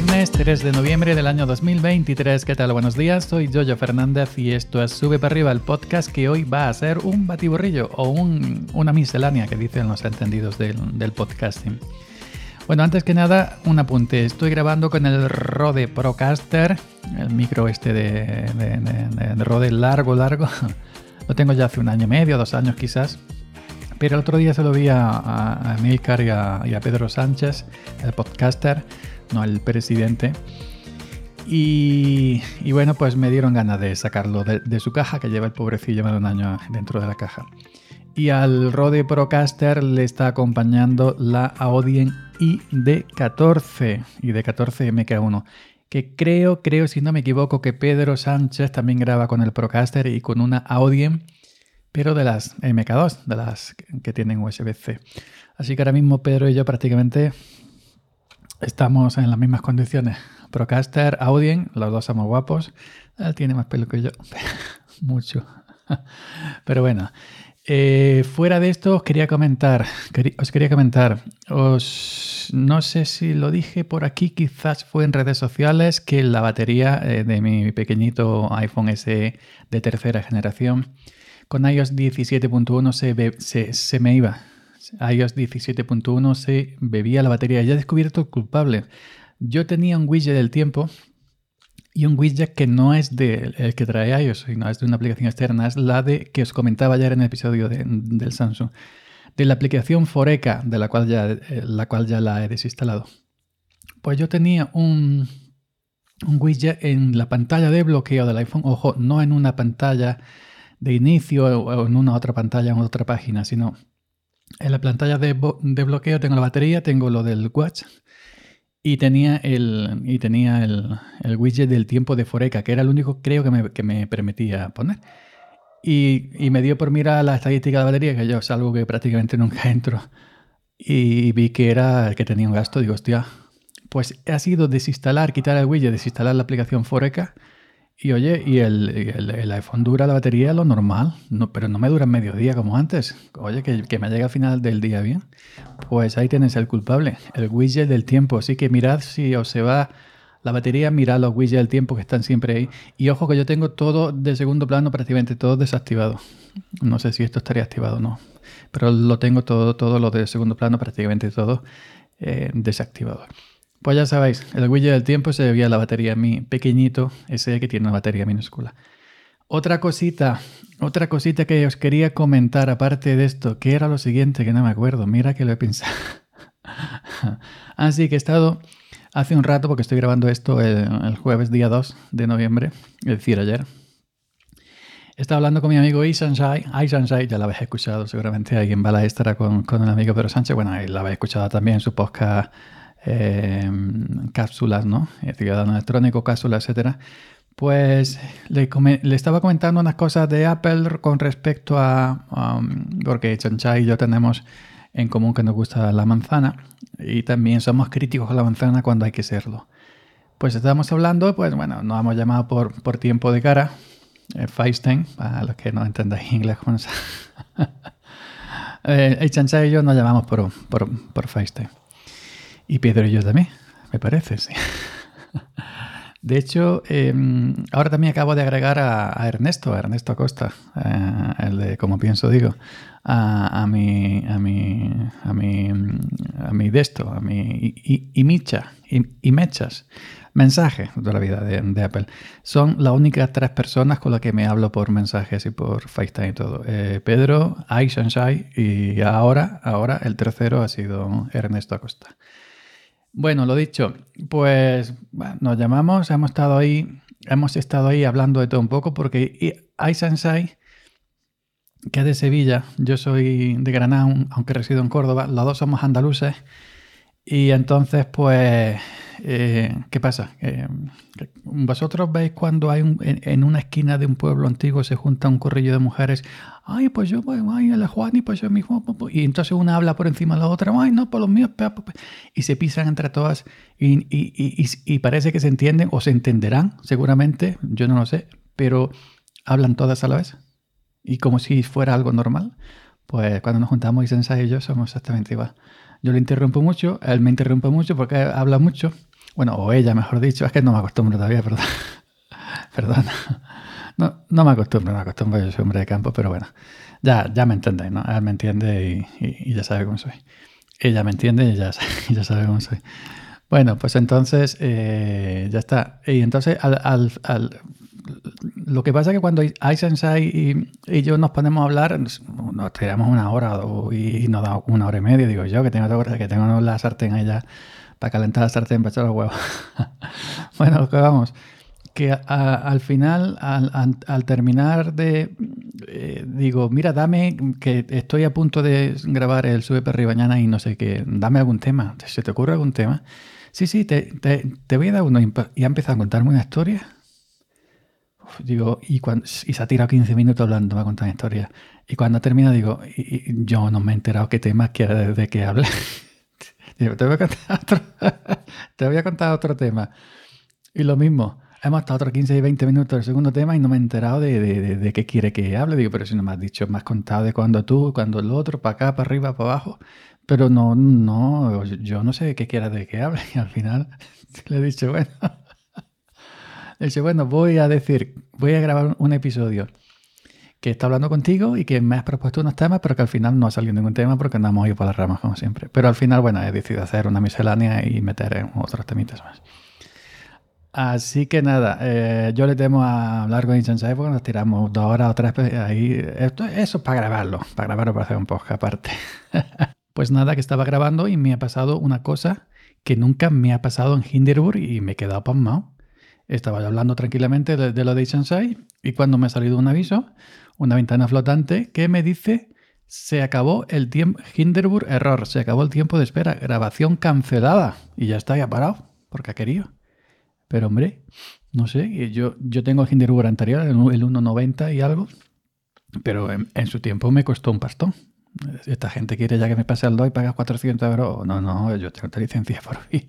Viernes 3 de noviembre del año 2023. ¿Qué tal? Buenos días. Soy Jojo Fernández y esto es Sube para arriba, el podcast que hoy va a ser un batiburrillo o una miscelánea que dicen los entendidos del, podcasting. Bueno, antes que nada, un apunte. Estoy grabando con el Rode Procaster, el micro este de, Rode largo, largo. Lo tengo ya hace un año y medio, dos años quizás. Pero el otro día se lo vi a, a, y a Pedro Sánchez, el podcaster no al presidente. Y, bueno, pues me dieron ganas de sacarlo de, su caja, que lleva el pobrecillo más de un año dentro de la caja. Y al Rode Procaster le está acompañando la Audien ID14, ID14 MK1, que creo, creo, si no me equivoco, que Pedro Sánchez también graba con el Procaster y con una Audien, pero de las MK2, de las que tienen USB-C. Así que ahora mismo Pedro y yo prácticamente Estamos en las mismas condiciones. Procaster, Audien, los dos somos guapos. Él tiene más pelo que yo. Mucho. Pero bueno. Eh, fuera de esto os quería comentar, os quería comentar, os, no sé si lo dije por aquí, quizás fue en redes sociales, que la batería eh, de mi pequeñito iPhone SE de tercera generación con iOS 17.1 se, se, se me iba, iOS 17.1 se bebía la batería. Ya he descubierto el culpable. Yo tenía un widget del tiempo y un widget que no es de, el que trae iOS, sino es de una aplicación externa. Es la de que os comentaba ayer en el episodio del Samsung. De la aplicación Foreca, de la cual, ya, eh, la cual ya la he desinstalado. Pues yo tenía un, un widget en la pantalla de bloqueo del iPhone. Ojo, no en una pantalla de inicio o en una otra pantalla en otra página, sino en la pantalla de, bloqueo tengo la batería, tengo lo del watch y tenía el, y tenía el, widget del tiempo de Foreca, que era el único creo que me, que me permitía poner. Y, y, me dio por mirar la estadística de la batería, que yo es algo que prácticamente nunca entro. Y vi que era el que tenía un gasto. Digo, hostia, pues ha sido desinstalar, quitar el widget, desinstalar la aplicación Foreca y oye, y el, iPhone dura la batería lo normal, no, pero no me dura medio día como antes. Oye, que, que me llega al final del día bien. Pues ahí tienes el culpable, el widget del tiempo. Así que mirad si os se va la batería, mirad los widgets del tiempo que están siempre ahí. Y ojo que yo tengo todo de segundo plano, prácticamente todo desactivado. No sé si esto estaría activado o no, pero lo tengo todo, todo lo de segundo plano, prácticamente todo eh, desactivado. Pues ya sabéis, el widget del tiempo se debía a la batería mi pequeñito, ese que tiene una batería minúscula. Otra cosita, otra cosita que os quería comentar aparte de esto, que era lo siguiente, que no me acuerdo, mira que lo he pensado. Así que he estado hace un rato, porque estoy grabando esto el, jueves día 2 de noviembre, es decir, ayer. Estaba hablando con mi amigo Isansai. Isansai, ya la habéis escuchado, seguramente alguien va a la estará con, con el amigo Pedro Sánchez. Bueno, la habéis escuchado también en su podcast eh, cápsulas, ¿no? Ciudadano electrónico, cápsulas, etcétera. Pues le, estaba comentando unas cosas de Apple con respecto a. Porque Chanchai y yo tenemos en común que nos gusta la manzana y también somos críticos a la manzana cuando hay que serlo. Pues estábamos hablando, pues bueno, nos hemos llamado por, por tiempo de cara, eh, para los que no entendáis inglés. eh, Chanchai y yo nos llamamos por, por, por. Y Pedro y yo también, me parece, sí. De hecho, em, ahora también acabo de agregar a, Ernesto, a Ernesto Acosta, eh, el de Como Pienso Digo, a, mi, a mi, a mi, a mi de esto, a mi y, Micha, y, Mechas, mensaje de la vida de, Apple. Son las únicas tres personas con las que me hablo por mensajes y por FaceTime y todo. Eh, Pedro, Aishanshai y ahora, ahora el tercero ha sido Ernesto Acosta. Bueno, lo dicho, pues nos llamamos, hemos estado ahí, hemos estado ahí hablando de todo un poco porque hay Sensei, que es de Sevilla, yo soy de Granada, aunque resido en Córdoba, los dos somos andaluces y entonces pues eh, ¿Qué pasa? Eh, vosotros veis cuando hay en, una esquina de un pueblo antiguo se junta un corrillo de mujeres, ay, pues yo voy, ay, a la Juan y pues yo mismo, y entonces una habla por encima de la otra, ay, no, por los míos, y se pisan entre todas y, y, parece que se entienden o se entenderán, seguramente, yo no lo sé, pero hablan todas a la vez y como si fuera algo normal. Pues cuando nos juntamos y Sensei y yo somos exactamente igual. Yo le interrumpo mucho, él me interrumpe mucho porque habla mucho Bueno, o ella, mejor dicho. Es que no me acostumbro todavía, perdón. perdón. No, no me acostumbro, no me acostumbro. Yo soy hombre de campo, pero bueno. Ya, ya me entendéis, ¿no? Él me entiende y, ya sabe cómo soy. Ella me entiende y ya, ya sabe cómo soy. Bueno, pues entonces eh, ya está. Y entonces al, lo que pasa es que cuando Aisensai y, yo nos ponemos a hablar, nos tiramos una hora y, nos da una hora y media. Digo yo que tengo, que tengo la sartén ahí ya para calentar la sartén para echar los huevos. bueno, que vamos. Que al final, al, terminar de. Eh, digo, mira, dame, que estoy a punto de grabar el Sube Perri mañana y no sé qué, dame algún tema. ¿Se te ocurre algún tema? Sí, sí, te, te voy a dar uno. Y ha empezado a contarme una historia digo, y, cuando, y se ha tirado 15 minutos hablando, va a contar historia. Y cuando termina, digo, y, yo no me he enterado qué tema quiere de qué hable. te voy, a contar otro, te voy a contar otro tema. Y lo mismo, hemos estado otros 15 y 20 minutos del segundo tema y no me he enterado de, de, de, qué quiere que hable. Digo, pero si no me has dicho, me has contado de cuando tú, cuando el otro, para acá, para arriba, para abajo. Pero no, no, yo no sé qué quiera de qué hable. Y al final le he dicho, bueno. Dice, bueno, voy a decir, voy a grabar un episodio que está hablando contigo y que me has propuesto unos temas, pero que al final no ha salido ningún tema porque andamos ido por las ramas, como siempre. Pero al final, bueno, he decidido hacer una miscelánea y meter otros temitas más. Así que nada, eh, yo le temo a hablar con Insensei porque nos tiramos dos horas o tres ahí. Esto, eso es para grabarlo, para grabarlo para hacer un podcast aparte. pues nada, que estaba grabando y me ha pasado una cosa que nunca me ha pasado en Hinderburg y me he quedado pasmado. Estaba hablando tranquilamente de, lo de Sensei y cuando me ha salido un aviso, una ventana flotante que me dice se acabó el tiempo, Hinderburg error, se acabó el tiempo de espera, grabación cancelada y ya está, ya parado, porque ha querido. Pero hombre, no sé, yo, yo tengo el Hinderburg anterior, el 1.90 y algo, pero en, su tiempo me costó un pastón. Esta gente quiere ya que me pase el DOI y pagas 400 euros. No, no, yo tengo esta licencia por vida.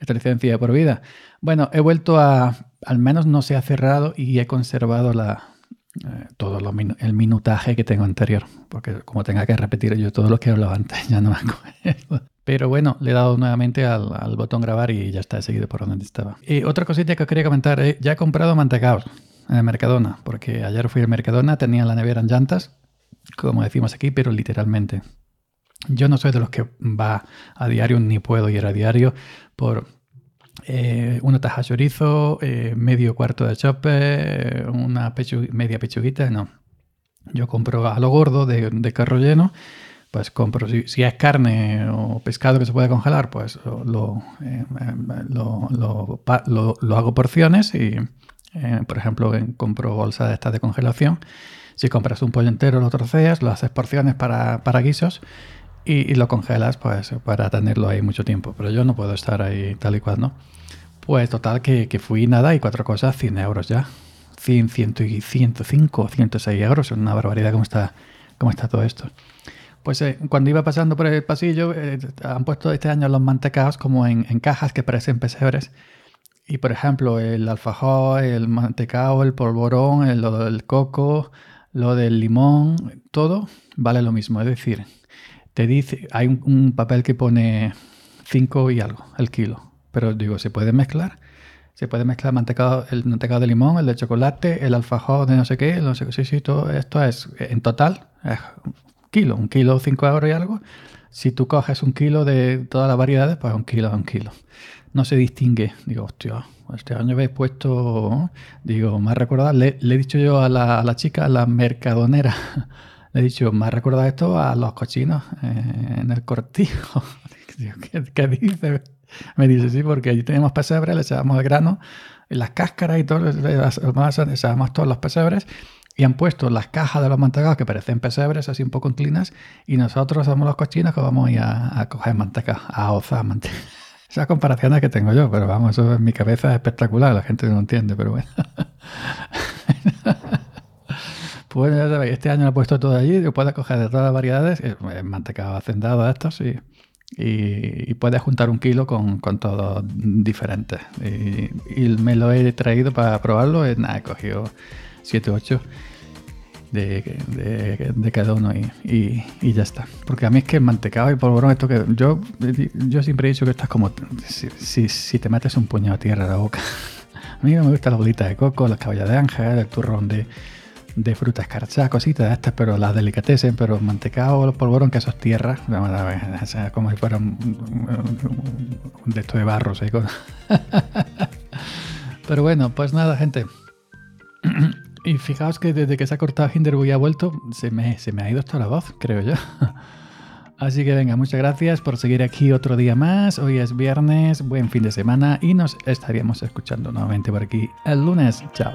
Esta licencia por vida. Bueno, he vuelto a, al menos no se ha cerrado y he conservado la, eh, todo el minutaje que tengo anterior, porque como tenga que repetir yo todo lo que he antes, ya no me acuerdo. Pero bueno, le he dado nuevamente al, botón grabar y ya está, seguido por donde estaba. Y otra cosita que quería comentar, eh, ya he comprado mantecaos en el Mercadona, porque ayer fui al Mercadona, tenía la nevera en llantas como decimos aquí, pero literalmente. Yo no soy de los que va a diario, ni puedo ir a diario por eh, una taja chorizo, eh, medio cuarto de chope, una media pechuguita, no. Yo compro a lo gordo de, carro lleno, pues compro, si, es carne o pescado que se puede congelar, pues lo, eh, lo, lo, hago porciones y, por ejemplo, compro bolsa de estas de congelación si compras un pollo entero, lo troceas, lo haces porciones para, para guisos y, lo congelas pues para tenerlo ahí mucho tiempo. Pero yo no puedo estar ahí tal y cual, ¿no? Pues total que, que fui nada y cuatro cosas, 100 euros ya. 100, 100 y 105, 106 euros. Una barbaridad cómo está, cómo está todo esto. Pues eh, cuando iba pasando por el pasillo, eh, han puesto este año los mantecaos como en, cajas que parecen pesebres. Y por ejemplo, el alfajor, el mantecao, el polvorón, el, el coco, lo del limón, todo vale lo mismo. Es decir, te dice, hay un, papel que pone 5 y algo el kilo. Pero digo, ¿se puede mezclar? Se puede mezclar mantecado, el mantecado de limón, el de chocolate, el alfajor de no sé qué, no sé. Sí, sí, todo esto es en total es un kilo, un kilo, 5 euros y algo. Si tú coges un kilo de todas las variedades, pues un kilo un kilo. No se distingue. Digo, hostia, este año habéis puesto, digo, me ha recordado, le, he dicho yo a la, chica, a la mercadonera, le he dicho, me ha recordado esto a los cochinos eh, en el cortijo. ¿Qué, dice? Me dice, sí, porque allí tenemos pesebres, le echábamos el grano, las cáscaras y todo, le echábamos todos los pesebres y han puesto las cajas de los mantecados que parecen pesebres, así un poco inclinas, y nosotros somos los cochinos que vamos a ir a, coger manteca, a ozar manteca. Esas comparaciones que tengo yo, pero vamos, eso en mi cabeza es espectacular, la gente no entiende, pero bueno. pues ya sabéis, este año lo he puesto todo allí, puedes coger de todas las variedades, mantecado hacendado estos y, y, puedes juntar un kilo con, con todos diferentes. Y, me lo he traído para probarlo, y nada, he cogido 7 8. de, cada uno y, ya está. Porque a mí es que el mantecado y polvorón, esto que yo, yo siempre he dicho que esto es como si, si, te metes un puñado de tierra a la boca. A mí me gusta la bolita de coco, las caballas de ángel, el turrón de, de fruta escarchada, cositas de estas, pero las delicatessen, pero mantecado, los polvorón, que eso es tierra, como si fuera un, de esto de barro seco. pero bueno, pues nada, gente. Y fijaos que desde que se ha cortado Hinderburg y ha vuelto, se me, se me ha ido hasta la voz, creo yo. Así que venga, muchas gracias por seguir aquí otro día más. Hoy es viernes, buen fin de semana y nos estaríamos escuchando nuevamente por aquí el lunes. Chao.